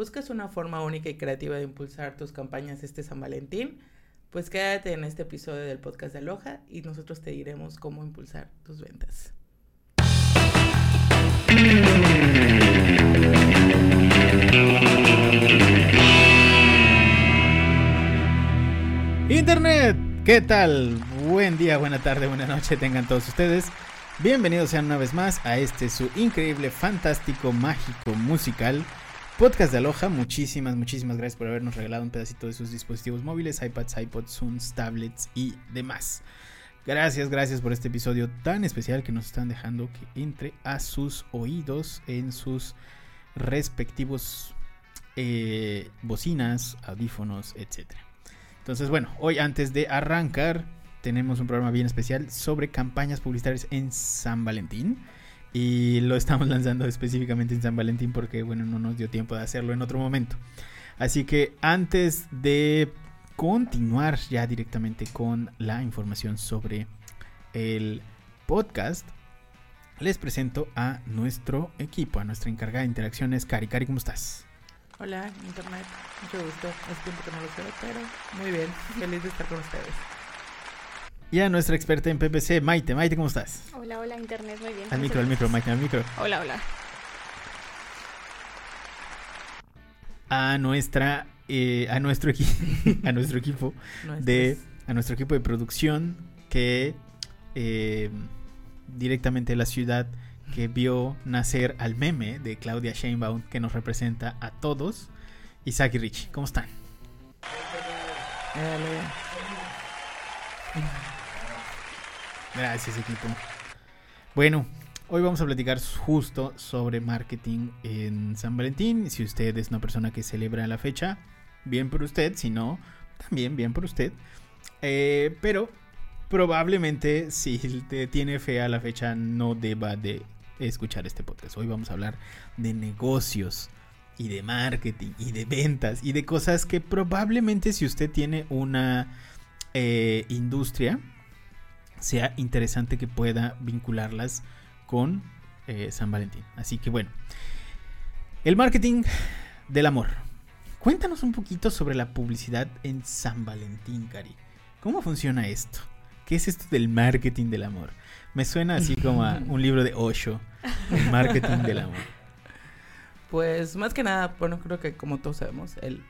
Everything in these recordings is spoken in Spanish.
buscas una forma única y creativa de impulsar tus campañas este San Valentín, pues quédate en este episodio del podcast de Aloha y nosotros te diremos cómo impulsar tus ventas. Internet, ¿qué tal? Buen día, buena tarde, buena noche tengan todos ustedes. Bienvenidos sean una vez más a este su increíble, fantástico, mágico, musical podcast de Aloha. Muchísimas, muchísimas gracias por habernos regalado un pedacito de sus dispositivos móviles, iPads, iPods, Zooms, tablets y demás. Gracias, gracias por este episodio tan especial que nos están dejando que entre a sus oídos en sus respectivos eh, bocinas, audífonos, etcétera. Entonces, bueno, hoy antes de arrancar, tenemos un programa bien especial sobre campañas publicitarias en San Valentín. Y lo estamos lanzando específicamente en San Valentín porque, bueno, no nos dio tiempo de hacerlo en otro momento. Así que antes de continuar ya directamente con la información sobre el podcast, les presento a nuestro equipo, a nuestra encargada de interacciones, Cari. Cari, ¿cómo estás? Hola, Internet. Mucho gusto. Hace tiempo que no lo sé, pero muy bien. Feliz de estar con ustedes. Y a nuestra experta en PPC, Maite. Maite, ¿cómo estás? Hola, hola, Internet, muy bien. Al micro, al micro, Maite, al micro. Hola, hola. A nuestra, eh, a nuestro equipo, a nuestro equipo de, a nuestro equipo de producción que eh, directamente de la ciudad que vio nacer al meme de Claudia Sheinbaum que nos representa a todos. Isaac y Richie, ¿cómo están? Gracias equipo. Bueno, hoy vamos a platicar justo sobre marketing en San Valentín. Si usted es una persona que celebra la fecha, bien por usted. Si no, también bien por usted. Eh, pero probablemente si te tiene fe a la fecha no deba de escuchar este podcast. Hoy vamos a hablar de negocios y de marketing y de ventas y de cosas que probablemente si usted tiene una eh, industria sea interesante que pueda vincularlas con eh, San Valentín. Así que bueno, el marketing del amor. Cuéntanos un poquito sobre la publicidad en San Valentín, Cari. ¿Cómo funciona esto? ¿Qué es esto del marketing del amor? Me suena así como a un libro de Osho, el marketing del amor. Pues más que nada, bueno, creo que como todos sabemos, el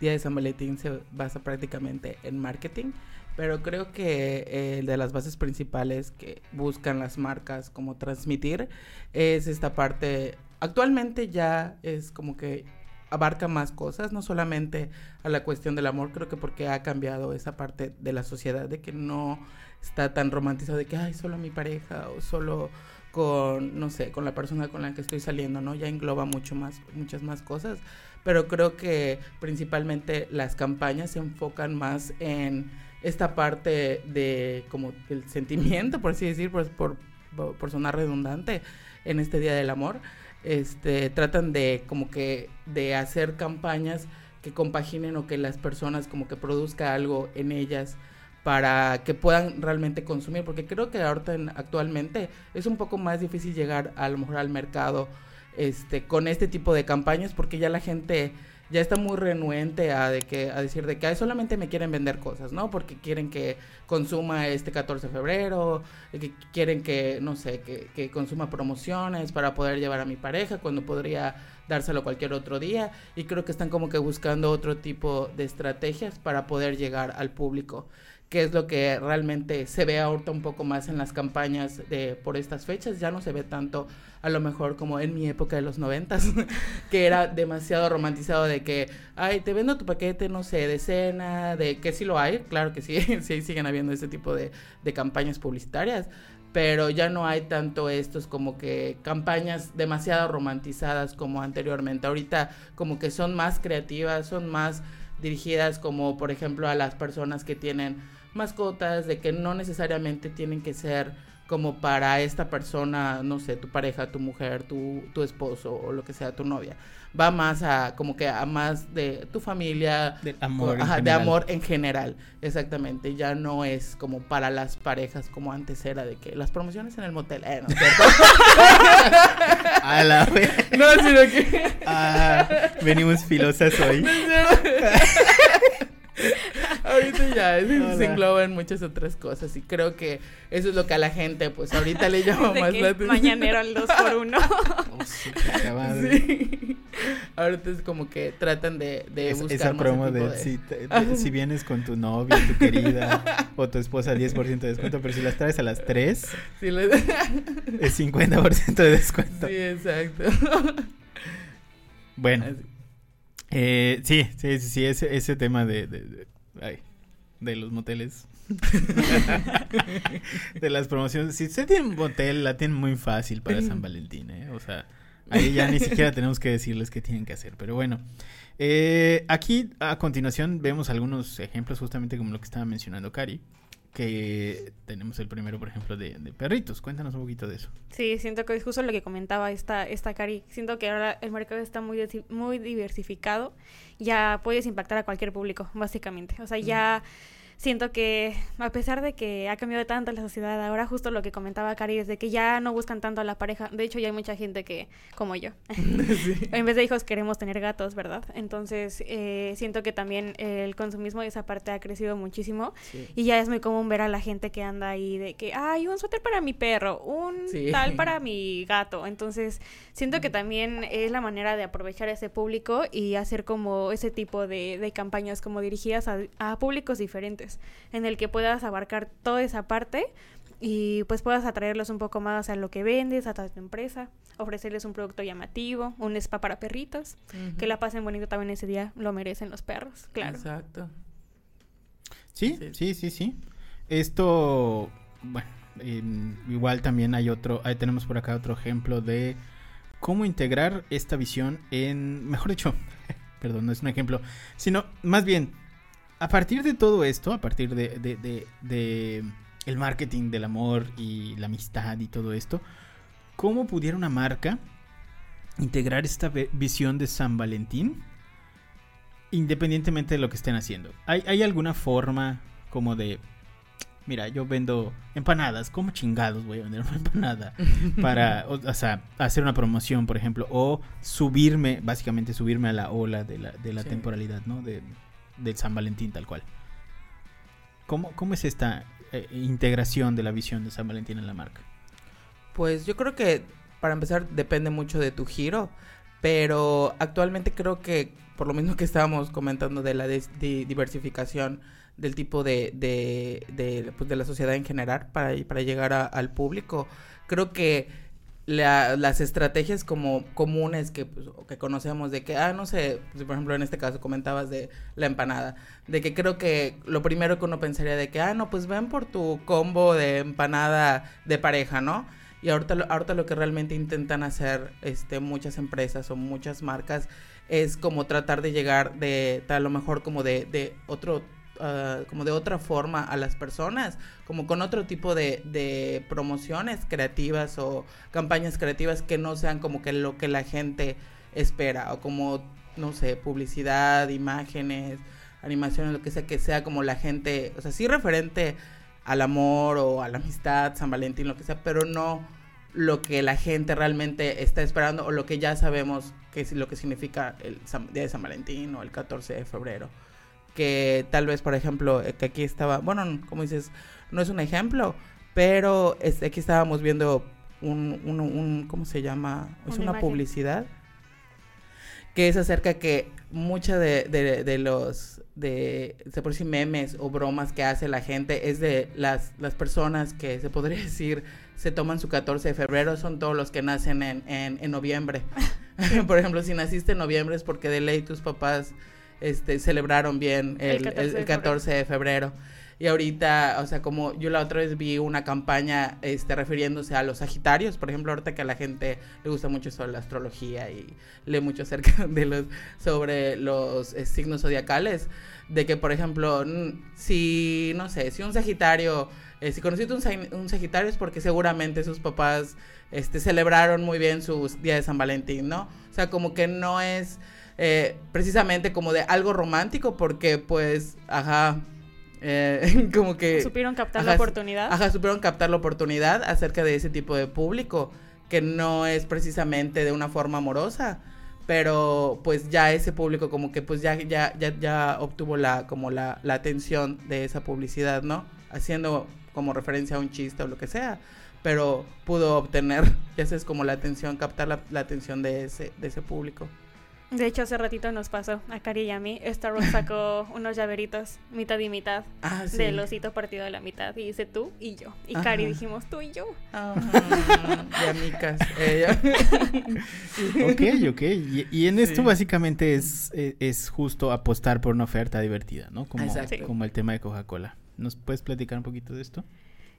día de San Valentín se basa prácticamente en marketing, pero creo que eh, de las bases principales que buscan las marcas como transmitir es esta parte, actualmente ya es como que abarca más cosas, no solamente a la cuestión del amor, creo que porque ha cambiado esa parte de la sociedad, de que no está tan romantizado de que, ay, solo mi pareja o solo con, no sé, con la persona con la que estoy saliendo, ¿no? Ya engloba mucho más, muchas más cosas, pero creo que principalmente las campañas se enfocan más en esta parte de como el sentimiento, por así decir, por, por, por sonar redundante, en este Día del Amor, este, tratan de como que de hacer campañas que compaginen o que las personas como que produzca algo en ellas para que puedan realmente consumir, porque creo que ahorita actualmente es un poco más difícil llegar a lo mejor al mercado este con este tipo de campañas porque ya la gente ya está muy renuente a de que a decir de que solamente me quieren vender cosas, ¿no? Porque quieren que consuma este 14 de febrero, que quieren que no sé, que, que consuma promociones para poder llevar a mi pareja cuando podría dárselo cualquier otro día y creo que están como que buscando otro tipo de estrategias para poder llegar al público que es lo que realmente se ve ahorita un poco más en las campañas de por estas fechas, ya no se ve tanto a lo mejor como en mi época de los noventas, que era demasiado romantizado de que, ay, te vendo tu paquete, no sé, de cena, de que sí lo hay, claro que sí, sí siguen habiendo ese tipo de, de campañas publicitarias, pero ya no hay tanto estos como que campañas demasiado romantizadas como anteriormente. Ahorita como que son más creativas, son más dirigidas como por ejemplo a las personas que tienen mascotas, de que no necesariamente tienen que ser como para esta persona, no sé, tu pareja, tu mujer, tu, tu esposo o lo que sea, tu novia. Va más a como que a más de tu familia, de amor, de amor en general, exactamente. Ya no es como para las parejas como antes era de que las promociones en el motel, eh, ¿no? A la vez. No, sino que. Ah, venimos filosas hoy. ahorita ya Hola. se engloba en muchas otras cosas y creo que eso es lo que a la gente pues ahorita le llama más que la atención. mañanero al 2 por 1 Oh. Sí. Ahorita es como que tratan de, de Es- buscar esa promo de, de- Si, te- de- si vienes con tu novia, tu querida o tu esposa 10% de descuento, pero si las traes a las 3 Sí, le- es 50% de descuento. sí, exacto. Bueno, Así. Eh, sí, sí, sí, sí, ese, ese tema de, de, de- ay, de los moteles. de las promociones. Si usted tiene un motel, la tiene muy fácil para San Valentín, ¿eh? O sea, ahí ya ni siquiera tenemos que decirles qué tienen que hacer. Pero bueno, eh, aquí a continuación vemos algunos ejemplos, justamente como lo que estaba mencionando Cari. Que tenemos el primero, por ejemplo, de, perritos. Cuéntanos un poquito de eso. Sí, siento que es justo lo que comentaba esta, esta Cari. Siento que ahora el mercado está muy, muy diversificado. Ya puedes impactar a cualquier público, básicamente. O sea, ya siento que a pesar de que ha cambiado tanto la sociedad, ahora justo lo que comentaba Cari es de que ya no buscan tanto a la pareja. De hecho, ya hay mucha gente que, como yo, Sí. en vez de hijos queremos tener gatos, ¿verdad? Entonces, eh, siento que también el consumismo de esa parte ha crecido muchísimo. Sí. Y ya es muy común ver a la gente que anda ahí de que, ay, un suéter para mi perro, un Sí. tal para mi gato. Entonces, siento que también es la manera de aprovechar ese público y hacer como ese tipo de, de campañas como dirigidas a, a públicos diferentes, en el que puedas abarcar toda esa parte y pues puedas atraerlos un poco más a lo que vendes, a tu empresa, ofrecerles un producto llamativo, un spa para perritos, que la pasen bonito también ese día, lo merecen los perros, claro. Exacto. Sí, Sí. sí, sí, sí. Esto, bueno, igual también hay otro, ahí tenemos por acá otro ejemplo de cómo integrar esta visión en, mejor dicho, perdón, no es un ejemplo, sino más bien, a partir de todo esto, a partir de, de, de- de el marketing del amor y la amistad y todo esto, ¿cómo pudiera una marca integrar esta visión de San Valentín independientemente de lo que estén haciendo. ¿Hay, hay alguna forma como de, mira, yo vendo empanadas, ¿cómo chingados voy a vender una empanada? Para, o, o sea, hacer una promoción, por ejemplo, o subirme, básicamente subirme a la ola de la, de la Sí. temporalidad, ¿no? De, del San Valentín tal cual. ¿Cómo, cómo es esta eh, integración de la visión de San Valentín en la marca? Pues yo creo que para empezar depende mucho de tu giro, pero actualmente creo que por lo mismo que estábamos comentando de la diversificación del tipo de, de, de, pues, de la sociedad en general para, para llegar al público, creo que la- las estrategias como comunes que, pues, que conocemos de que, ah, no sé, pues, por ejemplo en este caso comentabas de la empanada, de que creo que lo primero que uno pensaría de que, ah, no, pues ven por tu combo de empanada de pareja, ¿no? Y ahorita, ahorita lo que realmente intentan hacer este, muchas empresas o muchas marcas es como tratar de llegar de a lo mejor como de, de otro ah, como de otra forma a las personas, como con otro tipo de, de promociones creativas o campañas creativas que no sean como que lo que la gente espera o como, no sé, publicidad, imágenes, animaciones, lo que sea, que sea como la gente, o sea, sí referente al amor o a la amistad, San Valentín, lo que sea, pero no lo que la gente realmente está esperando o lo que ya sabemos que es lo que significa el Día de San Valentín o el 14 de febrero. Que tal vez, por ejemplo, eh, que aquí estaba, bueno, como dices, no es un ejemplo, pero este, aquí estábamos viendo un, un, un- ¿cómo se llama? Es Una publicidad que es acerca que mucha de, de, de los de se por decir memes o bromas que hace la gente es de las, las personas que se podría decir se toman su 14 de febrero son todos los que nacen en, en, en noviembre por ejemplo si naciste en noviembre es porque de ley tus papás este celebraron bien el, El 14 el- de el 14 de febrero y ahorita, o sea, como yo la otra vez vi una campaña este, refiriéndose a los Sagitarios, por ejemplo, ahorita que a la gente le gusta mucho sobre la astrología y lee mucho acerca de los, sobre los eh, signos zodiacales, de que, por ejemplo, si, no sé, si un Sagitario, eh, si conociste un, un Sagitario es porque seguramente sus papás este, celebraron muy bien su día de San Valentín, ¿no? O sea, como que no es eh, precisamente como de algo romántico, porque pues, ajá, eh, como que... Supieron captar Ajá, la oportunidad. Ajá, supieron captar la oportunidad acerca de ese tipo de público que no es precisamente de una forma amorosa, pero pues ya ese público como que pues ya ya ya, ya obtuvo la como la, la atención de esa publicidad, ¿no? Haciendo como referencia a un chiste o lo que sea, pero pudo obtener, ya es como la atención, captar la, la atención de ese de ese público. De hecho, hace ratito nos pasó a Cari y a mí. Starbucks sacó unos llaveritos, mitad y mitad, Ah, sí. del osito partido de la mitad. Y dice tú y yo. Y Cari Ajá. dijimos tú y yo. Ah, y amicas, ella. Ok, ok. Y, y en esto básicamente es, eh, es justo apostar por una oferta divertida, ¿no? Como, Exacto. como el tema de Coca-Cola. ¿Nos puedes platicar un poquito de esto?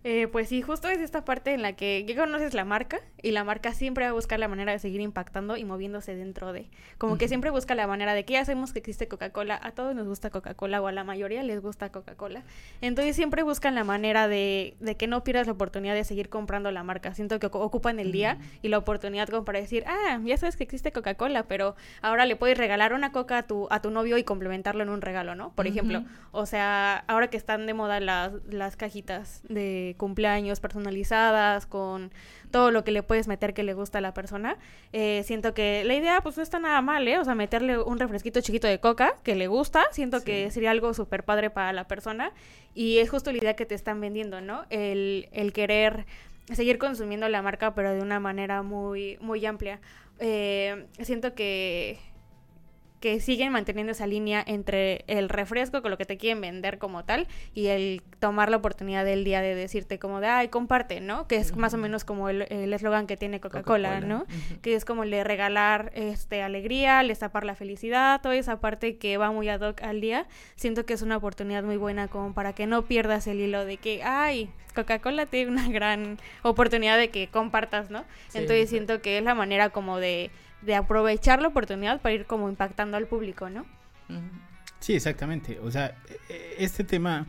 Eh, pues sí, justo es esta parte en la que ya conoces la marca y la marca siempre va a buscar la manera de seguir impactando y moviéndose dentro de. Como que siempre busca la manera de que ya sabemos que existe Coca-Cola, a todos nos gusta Coca-Cola o a la mayoría les gusta Coca-Cola. Entonces siempre buscan la manera de, de que no pierdas la oportunidad de seguir comprando la marca. Siento que ocu- ocupan el día y la oportunidad como para decir, ah, ya sabes que existe Coca-Cola, pero ahora le puedes regalar una coca a tu, a tu novio y complementarlo en un regalo, ¿no? Por ejemplo, o sea, ahora que están de moda las, las cajitas de cumpleaños personalizadas con todo lo que le puedes meter que le gusta a la persona, eh, siento que la idea pues no está nada mal, ¿eh? O sea, meterle un refresquito chiquito de coca que le gusta, siento que sería algo súper padre para la persona y es justo la idea que te están vendiendo, ¿no? El, el querer seguir consumiendo la marca pero de una manera muy, muy amplia. Eh, siento que que siguen manteniendo esa línea entre el refresco con lo que te quieren vender como tal y el tomar la oportunidad del día de decirte como de ay comparte no que es más o menos como el eslogan que tiene Coca-Cola no que es como el de regalar este alegría les tapar la felicidad toda esa parte que va muy ad hoc al día. Siento que es una oportunidad muy buena como para que no pierdas el hilo de que ay Coca-Cola tiene una gran oportunidad de que compartas no Sí, entonces siento que es la manera como de de aprovechar la oportunidad para ir como impactando al público, ¿no? Sí, exactamente. O sea, e- este tema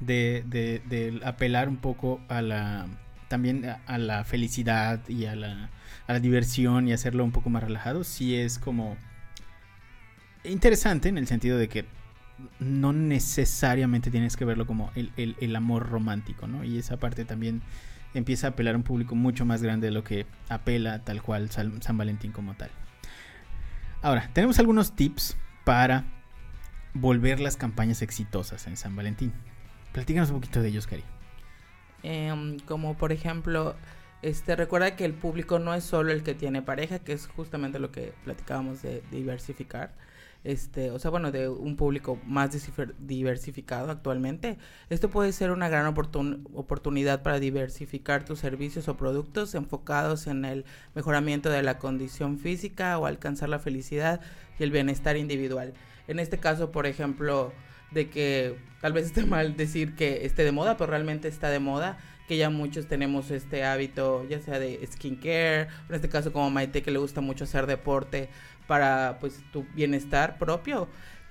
de, de- de apelar un poco a la también a la felicidad y a la, a la diversión y hacerlo un poco más relajado, sí es como interesante en el sentido de que no necesariamente tienes que verlo como el, el- el amor romántico, ¿no? Y esa parte también empieza a apelar a un público mucho más grande de lo que apela tal cual San, Valentín como tal. Ahora, tenemos algunos tips para volver las campañas exitosas en San Valentín. Platícanos un poquito de ellos, Cari. Em, como por ejemplo, este recuerda que el público no es solo el que tiene pareja, que es justamente lo que platicábamos de diversificar. Este, o sea, bueno, de un público más diversificado actualmente. Esto puede ser una gran oportun- oportunidad para diversificar tus servicios o productos enfocados en el mejoramiento de la condición física o alcanzar la felicidad y el bienestar individual. En este caso, por ejemplo, de que tal vez esté mal decir que esté de moda, pero realmente está de moda, que ya muchos tenemos este hábito, ya sea de skincare, en este caso como Maite que le gusta mucho hacer deporte para pues tu bienestar propio,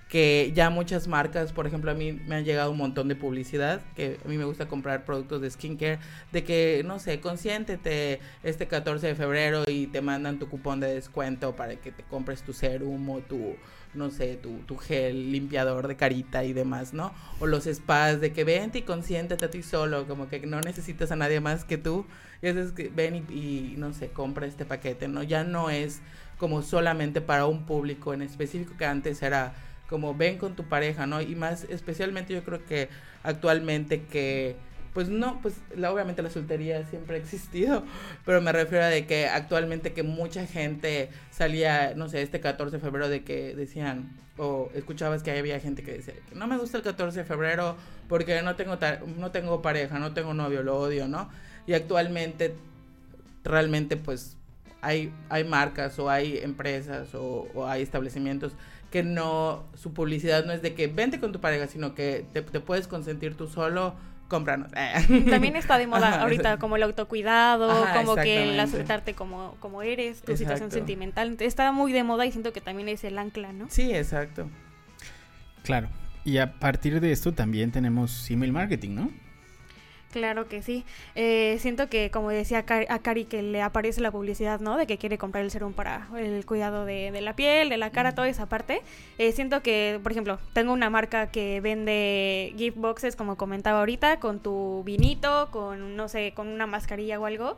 que ya muchas marcas, por ejemplo, a mí me han llegado un montón de publicidad, que a mí me gusta comprar productos de skincare, de que, no sé, consiéntete este 14 de febrero y te mandan tu cupón de descuento para que te compres tu serum o tu, no sé, tu, gel limpiador de carita y demás, ¿no? O los spas de que vente y consiéntete a ti solo, como que no necesitas a nadie más que tú. Y es que ven y, y, no sé, compra este paquete, ¿no? Ya no es como solamente para un público en específico que antes era como ven con tu pareja, ¿no? Y más especialmente yo creo que actualmente que pues no, pues la, obviamente la soltería siempre ha existido, pero me refiero a de que actualmente que mucha gente salía, no sé, este 14 de febrero de que decían, o escuchabas que había gente que decía, no me gusta el 14 de febrero porque no tengo, no tengo pareja, no tengo novio, lo odio, ¿no? Y actualmente realmente pues hay, hay marcas o hay empresas o, o hay establecimientos que no, su publicidad no es de que vente con tu pareja, sino que te, te puedes consentir tú solo, cómpranos. También está de moda Ajá, ahorita como el autocuidado, Ajá, como que el aceptarte como, como eres, tu situación sentimental. Entonces, Está muy de moda y siento que también es el ancla, ¿no? Sí, exacto. Claro. Y a partir de esto también tenemos email marketing, ¿no? Claro que sí. Eh, siento que, como decía a Cari, que le aparece la publicidad, ¿no? De que quiere comprar el serum para el cuidado de, de la piel, de la cara, toda esa parte. Eh, siento que, por ejemplo, tengo una marca que vende gift boxes, como comentaba ahorita, con tu vinito, con, no sé, con una mascarilla o algo.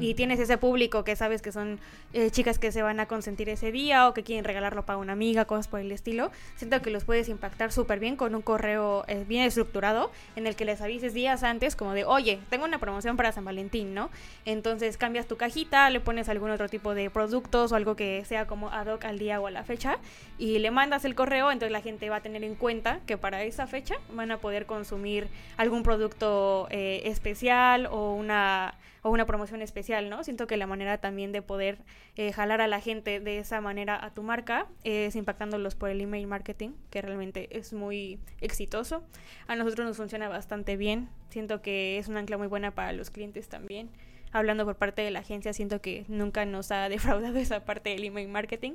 Y tienes ese público que sabes que son eh, chicas que se van a consentir ese día o que quieren regalarlo para una amiga, cosas por el estilo, siento que los puedes impactar súper bien con un correo eh, bien estructurado en el que les avises días antes como de, oye, tengo una promoción para San Valentín, ¿no? Entonces cambias tu cajita, le pones algún otro tipo de productos o algo que sea como ad hoc al día o a la fecha y le mandas el correo, entonces la gente va a tener en cuenta que para esa fecha van a poder consumir algún producto eh, especial o una o una promoción especial, ¿no? Siento que la manera también de poder eh, jalar a la gente de esa manera a tu marca es impactándolos por el email marketing, que realmente es muy exitoso. A nosotros nos funciona bastante bien. Siento que es un ancla muy buena para los clientes también. Hablando por parte de la agencia, siento que nunca nos ha defraudado esa parte del email marketing.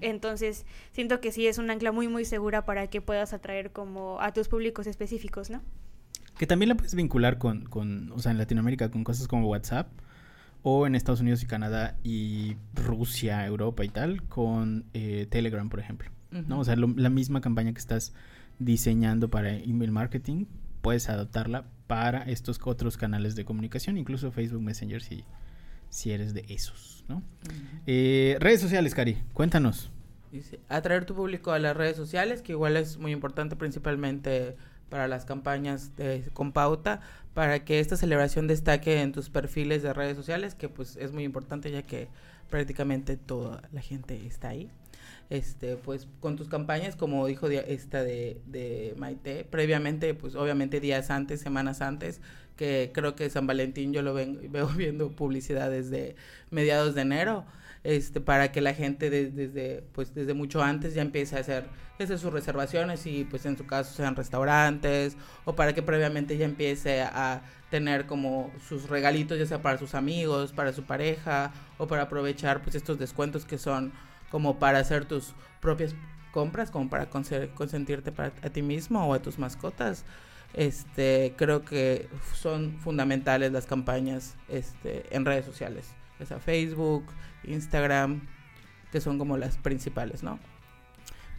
Entonces, siento que sí es un ancla muy, muy segura para que puedas atraer como a tus públicos específicos, ¿no? Que también la puedes vincular con, con, o sea, en Latinoamérica con cosas como WhatsApp o en Estados Unidos y Canadá y Rusia, Europa y tal, con eh, Telegram, por ejemplo. ¿no? O sea, la misma campaña que estás diseñando para email marketing, puedes adaptarla para estos otros canales de comunicación, incluso Facebook Messenger si, si eres de esos, ¿no? Eh, redes sociales, Cari, cuéntanos. Dice, atraer tu público a las redes sociales, que igual es muy importante principalmente para las campañas de, con pauta, para que esta celebración destaque en tus perfiles de redes sociales, que pues es muy importante ya que prácticamente toda la gente está ahí. Este, pues con tus campañas, como dijo esta de, de Maite, previamente, pues obviamente días antes, semanas antes, que creo que San Valentín yo lo veo viendo publicidad desde mediados de enero este, para que la gente desde, pues, desde mucho antes ya empiece a hacer desde sus reservaciones y pues en su caso sean restaurantes o para que previamente ya empiece a tener como sus regalitos ya sea para sus amigos, para su pareja o para aprovechar pues estos descuentos que son como para hacer tus propias compras, como para consentirte para a ti mismo o a tus mascotas. Este, creo que son fundamentales las campañas este, en redes sociales, ya sea Facebook, Instagram, que son como las principales, ¿no?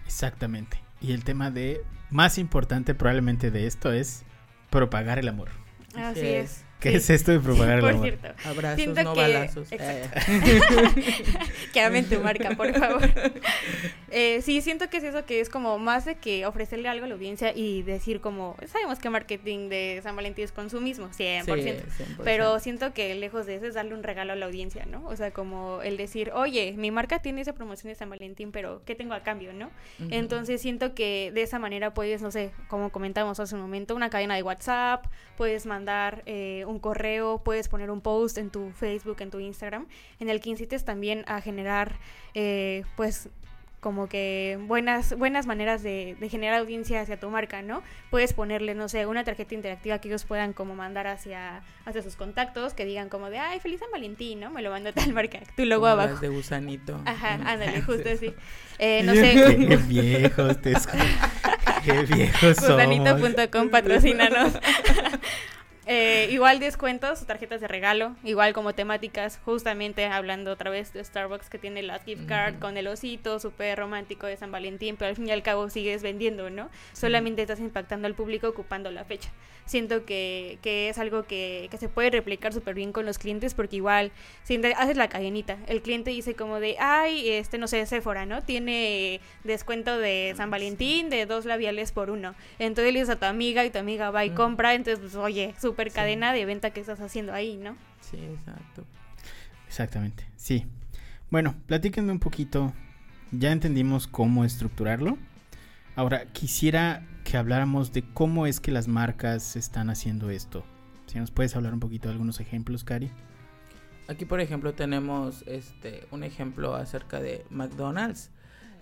Exactamente. Y el tema de más importante probablemente de esto es propagar el amor. Así es. ¿Qué es esto de propagar el amor? Cierto, Abrazos, no balazos. Eh. que amen tu marca, por favor. Eh, sí, siento que es eso, que es como más de que ofrecerle algo a la audiencia y decir como, sabemos que marketing de San Valentín es consumismo, 100%, 100%. Pero siento que lejos de eso es darle un regalo a la audiencia, ¿no? O sea, como el decir, oye, mi marca tiene esa promoción de San Valentín, pero ¿qué tengo a cambio, no? Entonces siento que de esa manera puedes, no sé, como comentamos hace un momento, una cadena de WhatsApp, puedes mandar... Eh, un correo, puedes poner un post en tu Facebook, en tu Instagram, en el que incites también a generar, eh, pues, como que buenas buenas maneras de, generar audiencia hacia tu marca, ¿no? Puedes ponerle, no sé, una tarjeta interactiva que ellos puedan como mandar hacia, hacia sus contactos, que digan como de, ay, feliz San Valentín, ¿no? Me lo mando tal marca, tu logo abajo. de gusanito. Ajá, ándale, justo así. Eh, no sé. Qué viejos, te Qué viejos Gusanito.com, patrocínanos. Eh, igual descuentos, tarjetas de regalo, igual como temáticas, justamente hablando otra vez de Starbucks que tiene las gift card con el osito súper romántico de San Valentín, pero al fin y al cabo sigues vendiendo, ¿no? Solamente estás impactando al público ocupando la fecha. Siento que, que es algo que, que, se puede replicar súper bien con los clientes porque igual si haces la cadenita, el cliente dice como de, ay, este, no sé, Sephora, ¿no? Tiene descuento de San Valentín de dos labiales por uno. Entonces le dices a tu amiga y tu amiga va y compra, entonces, pues, oye, súper cadena de venta que estás haciendo ahí, ¿no? Sí, exacto. Exactamente, sí. Bueno, platíquenme un poquito. Ya entendimos cómo estructurarlo. Ahora, quisiera que habláramos de cómo es que las marcas están haciendo esto. Si nos puedes hablar un poquito de algunos ejemplos, Cari. Aquí, por ejemplo, tenemos este un ejemplo acerca de McDonald's.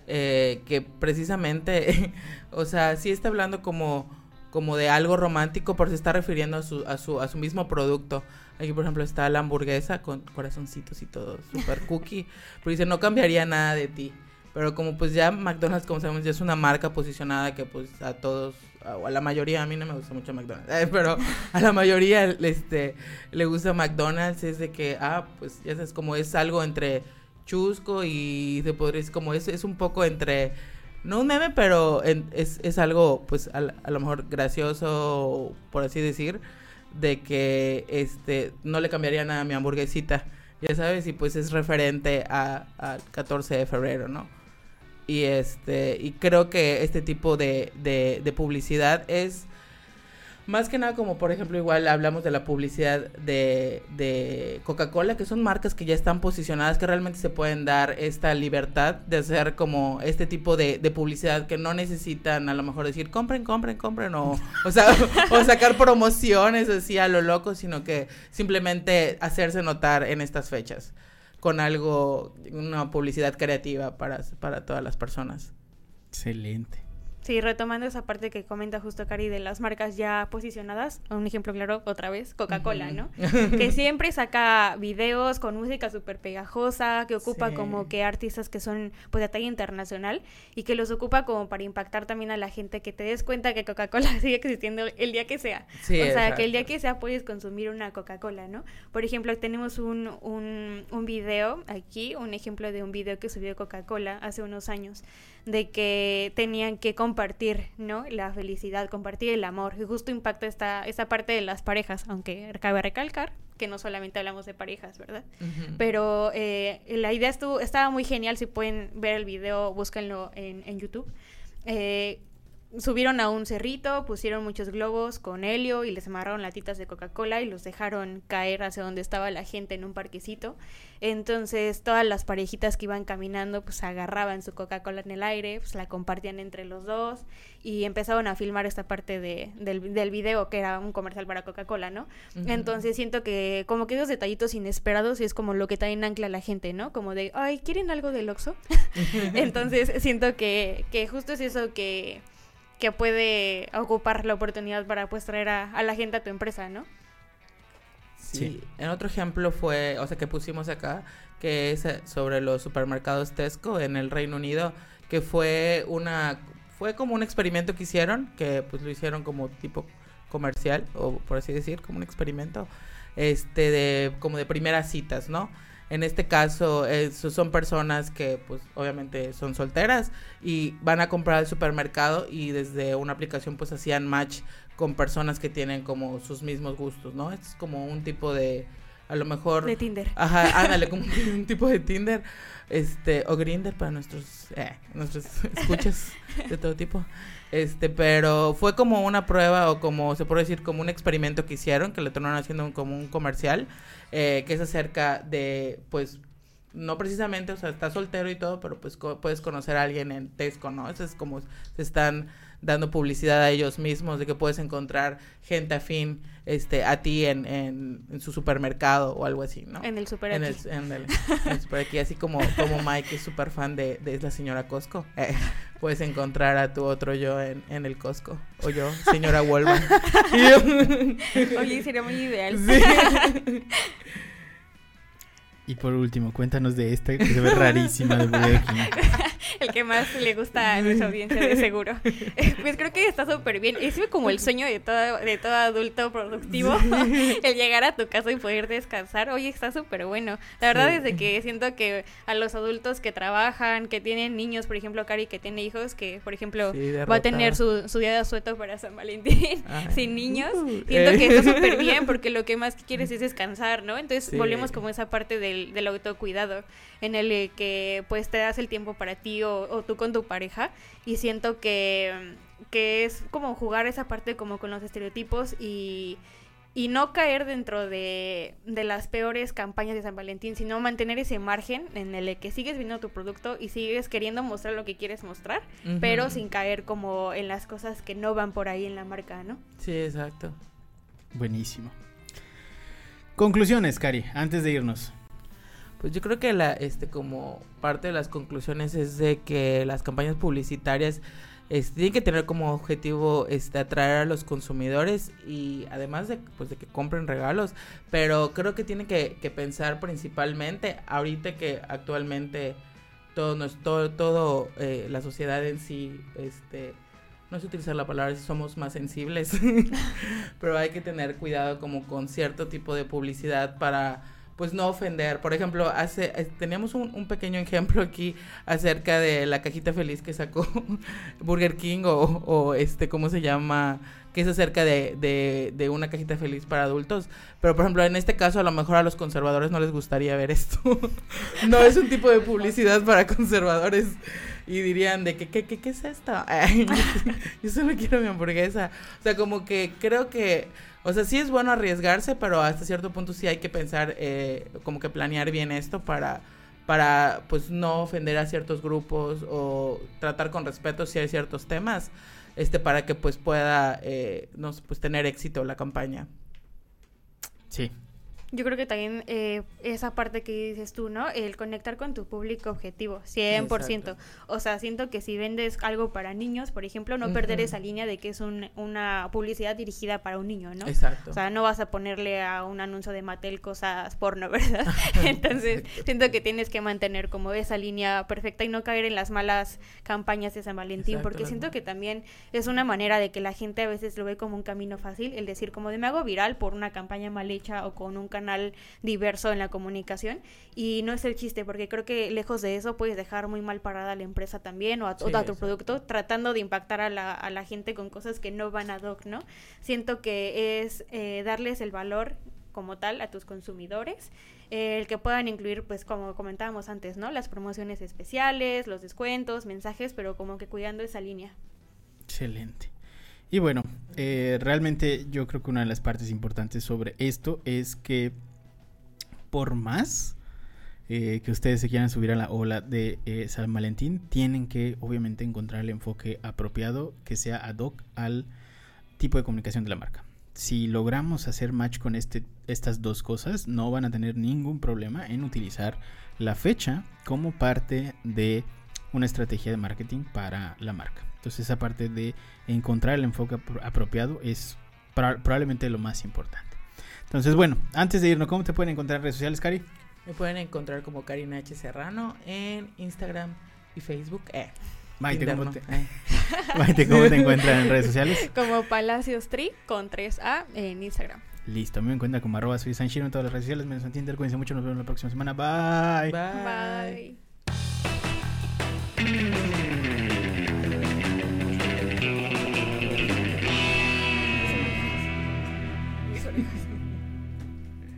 Eh, que precisamente, o sea, sí está hablando como como de algo romántico, pero se está refiriendo a su, a su, a su mismo producto. Aquí, por ejemplo, está la hamburguesa con corazoncitos y todo, super cookie. Pero dice, no cambiaría nada de ti. Pero como pues ya McDonald's, como sabemos, ya es una marca posicionada que pues a todos, o a la mayoría, a mí no me gusta mucho McDonald's, pero a la mayoría este, le gusta McDonald's, es de que, ah, pues ya sabes, como es algo entre chusco y se podría decir, como es, es un poco entre no un meme, pero es, es, algo, pues, a, lo mejor gracioso, por así decir, de que este no le cambiaría nada a mi hamburguesita, ya sabes, y pues es referente a, al 14 de febrero, ¿no? Y este, y creo que este tipo de, de, de publicidad es más que nada como por ejemplo igual hablamos de la publicidad de, de Coca-Cola, que son marcas que ya están posicionadas, que realmente se pueden dar esta libertad de hacer como este tipo de, de publicidad que no necesitan a lo mejor decir compren, compren, compren o, o, sacar promociones así a lo loco, sino que simplemente hacerse notar en estas fechas con algo, una publicidad creativa para, para todas las personas. Excelente. Sí, retomando esa parte que comenta justo Cari de las marcas ya posicionadas, un ejemplo claro, otra vez, Coca-Cola, ¿no? que siempre saca videos con música súper pegajosa, que ocupa Sí. como que artistas que son pues de talla internacional y que los ocupa como para impactar también a la gente, que te des cuenta que Coca-Cola sigue existiendo el día que sea. Sí, o sea, que el día que sea puedes consumir una Coca-Cola, ¿no? Por ejemplo, tenemos un, un, un video aquí, un ejemplo de un video que subió Coca-Cola hace unos años, de que tenían que compartir, ¿no? La felicidad, compartir el amor. Y justo impacta esta, esta parte de las parejas, aunque cabe recalcar que no solamente hablamos de parejas, ¿verdad? Pero eh, la idea estuvo, estaba muy genial, si pueden ver el video, búsquenlo en, en YouTube. Eh, subieron a un cerrito, pusieron muchos globos con helio y les amarraron latitas de Coca-Cola y los dejaron caer hacia donde estaba la gente en un parquecito. Entonces todas las parejitas que iban caminando pues agarraban su Coca-Cola en el aire, pues la compartían entre los dos y empezaron a filmar esta parte de, del, del video que era un comercial para Coca-Cola, ¿no? Entonces siento que como que esos detallitos inesperados y es como lo que también ancla a la gente, ¿no? Como de, ay, ¿quieren algo del Oxxo? Entonces siento que, que justo es eso que, que puede ocupar la oportunidad para pues traer a, a la gente a tu empresa, ¿no? Sí. Sí. En otro ejemplo fue, o sea, que pusimos acá, que es eh, sobre los supermercados Tesco en el Reino Unido, que fue una, fue como un experimento que hicieron, que pues lo hicieron como tipo comercial, o por así decir, como un experimento, este, de, como de primeras citas, ¿no? En este caso, eh, so- son personas que, pues, obviamente son solteras y van a comprar al supermercado y desde una aplicación, pues, hacían match con personas que tienen como sus mismos gustos, ¿no? Es como un tipo de, a lo mejor... De Tinder. Ajá, ándale, como un tipo de Tinder, este, o Grinder para nuestros, eh, nuestros escuchas de todo tipo. Este, pero fue como una prueba o como se puede decir como un experimento que hicieron, que le tornaron haciendo un- como un comercial, eh, que es acerca de, pues, no precisamente, o sea, está soltero y todo, pero pues co- puedes conocer a alguien en Tesco, ¿no? Eso es como se están dando publicidad a ellos mismos de que puedes encontrar gente afín este a ti en, en, en su supermercado o algo así, ¿no? En el super En aquí. el, en el- en el super aquí, así como, como Mike es súper fan de, de la señora Costco. eh, puedes encontrar a tu otro yo en, en el Costco. O yo, señora Wolman. Oye, sería muy ideal. Y por último, cuéntanos de esta que se ve rarísima de Burger King. El que más le gusta a nuestra audiencia, de seguro. Pues creo que está súper bien. Es como el sueño de todo, de todo adulto productivo. El llegar a tu casa y poder descansar. Oye, está súper bueno. La verdad Sí. es de que siento que a los adultos que trabajan, que tienen niños, por ejemplo, Cari, que tiene hijos, que por ejemplo Sí, va a tener su, su día de asueto para San Valentín Ay. sin niños. Uh, Siento eh. que está súper bien porque lo que más quieres es descansar, ¿no? Entonces volvemos como esa parte del, del autocuidado en el eh, que pues te das el tiempo para ti o, o tú con tu pareja y siento que, que es como jugar esa parte como con los estereotipos y, y no caer dentro de, de las peores campañas de San Valentín, sino mantener ese margen en el que sigues viendo tu producto y sigues queriendo mostrar lo que quieres mostrar, pero sin caer como en las cosas que no van por ahí en la marca, ¿no? Sí, exacto. Buenísimo. Conclusiones, Cari, antes de irnos. Pues yo creo que la, este, como parte de las conclusiones es de que las campañas publicitarias este, tienen que tener como objetivo este, atraer a los consumidores y además de, pues, de que compren regalos, pero creo que tienen que, que pensar principalmente ahorita que actualmente todo, todo, todo eh, la sociedad en sí, este, no sé utilizar la palabra somos más sensibles, pero hay que tener cuidado como con cierto tipo de publicidad para pues no ofender. Por ejemplo, hace eh, teníamos un, un pequeño ejemplo aquí acerca de la cajita feliz que sacó Burger King o, o este, ¿cómo se llama? Que es acerca de, de, de una cajita feliz para adultos. Pero, por ejemplo, en este caso, a lo mejor a los conservadores no les gustaría ver esto. no es un tipo de publicidad para conservadores. Y dirían de que, ¿qué, qué, qué es esto? yo solo quiero mi hamburguesa. O sea, como que creo que, o sea, sí es bueno arriesgarse, pero hasta cierto punto sí hay que pensar, eh, como que planear bien esto para para pues no ofender a ciertos grupos o tratar con respeto si hay ciertos temas este para que pues pueda eh, no pues tener éxito la campaña. Sí, Yo creo que también eh, esa parte que dices tú, ¿no? El conectar con tu público objetivo, 100%. Exacto. O sea, siento que si vendes algo para niños, por ejemplo, no perder esa línea de que es un- una publicidad dirigida para un niño, ¿no? exacto O sea, no vas a ponerle a un anuncio de Mattel cosas porno, ¿verdad? Entonces, siento que tienes que mantener como esa línea perfecta y no caer en las malas campañas de San Valentín, Exacto, porque siento que también es una manera de que la gente a veces lo ve como un camino fácil, el decir como de me hago viral por una campaña mal hecha o con un canal diverso en la comunicación y no es el chiste, porque creo que lejos de eso puedes dejar muy mal parada a la empresa también o a, Sí, o a tu producto tratando de impactar a la, a la gente con cosas que no van a doc, ¿no? Siento que es eh, darles el valor como tal a tus consumidores, eh, el que puedan incluir, pues como comentábamos antes, ¿no? Las promociones especiales, los descuentos, mensajes, pero como que cuidando esa línea. excelente. Y bueno, eh, realmente yo creo que una de las partes importantes sobre esto es que por más eh, que ustedes se quieran subir a la ola de eh, San Valentín, tienen que obviamente encontrar el enfoque apropiado que sea ad hoc al tipo de comunicación de la marca. Si logramos hacer match con este, estas dos cosas, no van a tener ningún problema en utilizar la fecha como parte de una estrategia de marketing para la marca. Entonces esa parte de encontrar el enfoque apro- apropiado es probablemente lo más importante. Entonces bueno, antes de irnos, ¿cómo te pueden encontrar en redes sociales, Cari? me pueden encontrar como Karina H Serrano en Instagram y Facebook eh, Maite, ¿cómo te, Eh. Maite, ¿cómo te encuentran en redes sociales? Como Palacios Tri con 3A en Instagram. Listo, a mí me encuentran como arroba soy Sanshiro en todas las redes sociales, menos en Tinder. Cuídense mucho, nos vemos la próxima semana. Bye. Bye. Bye.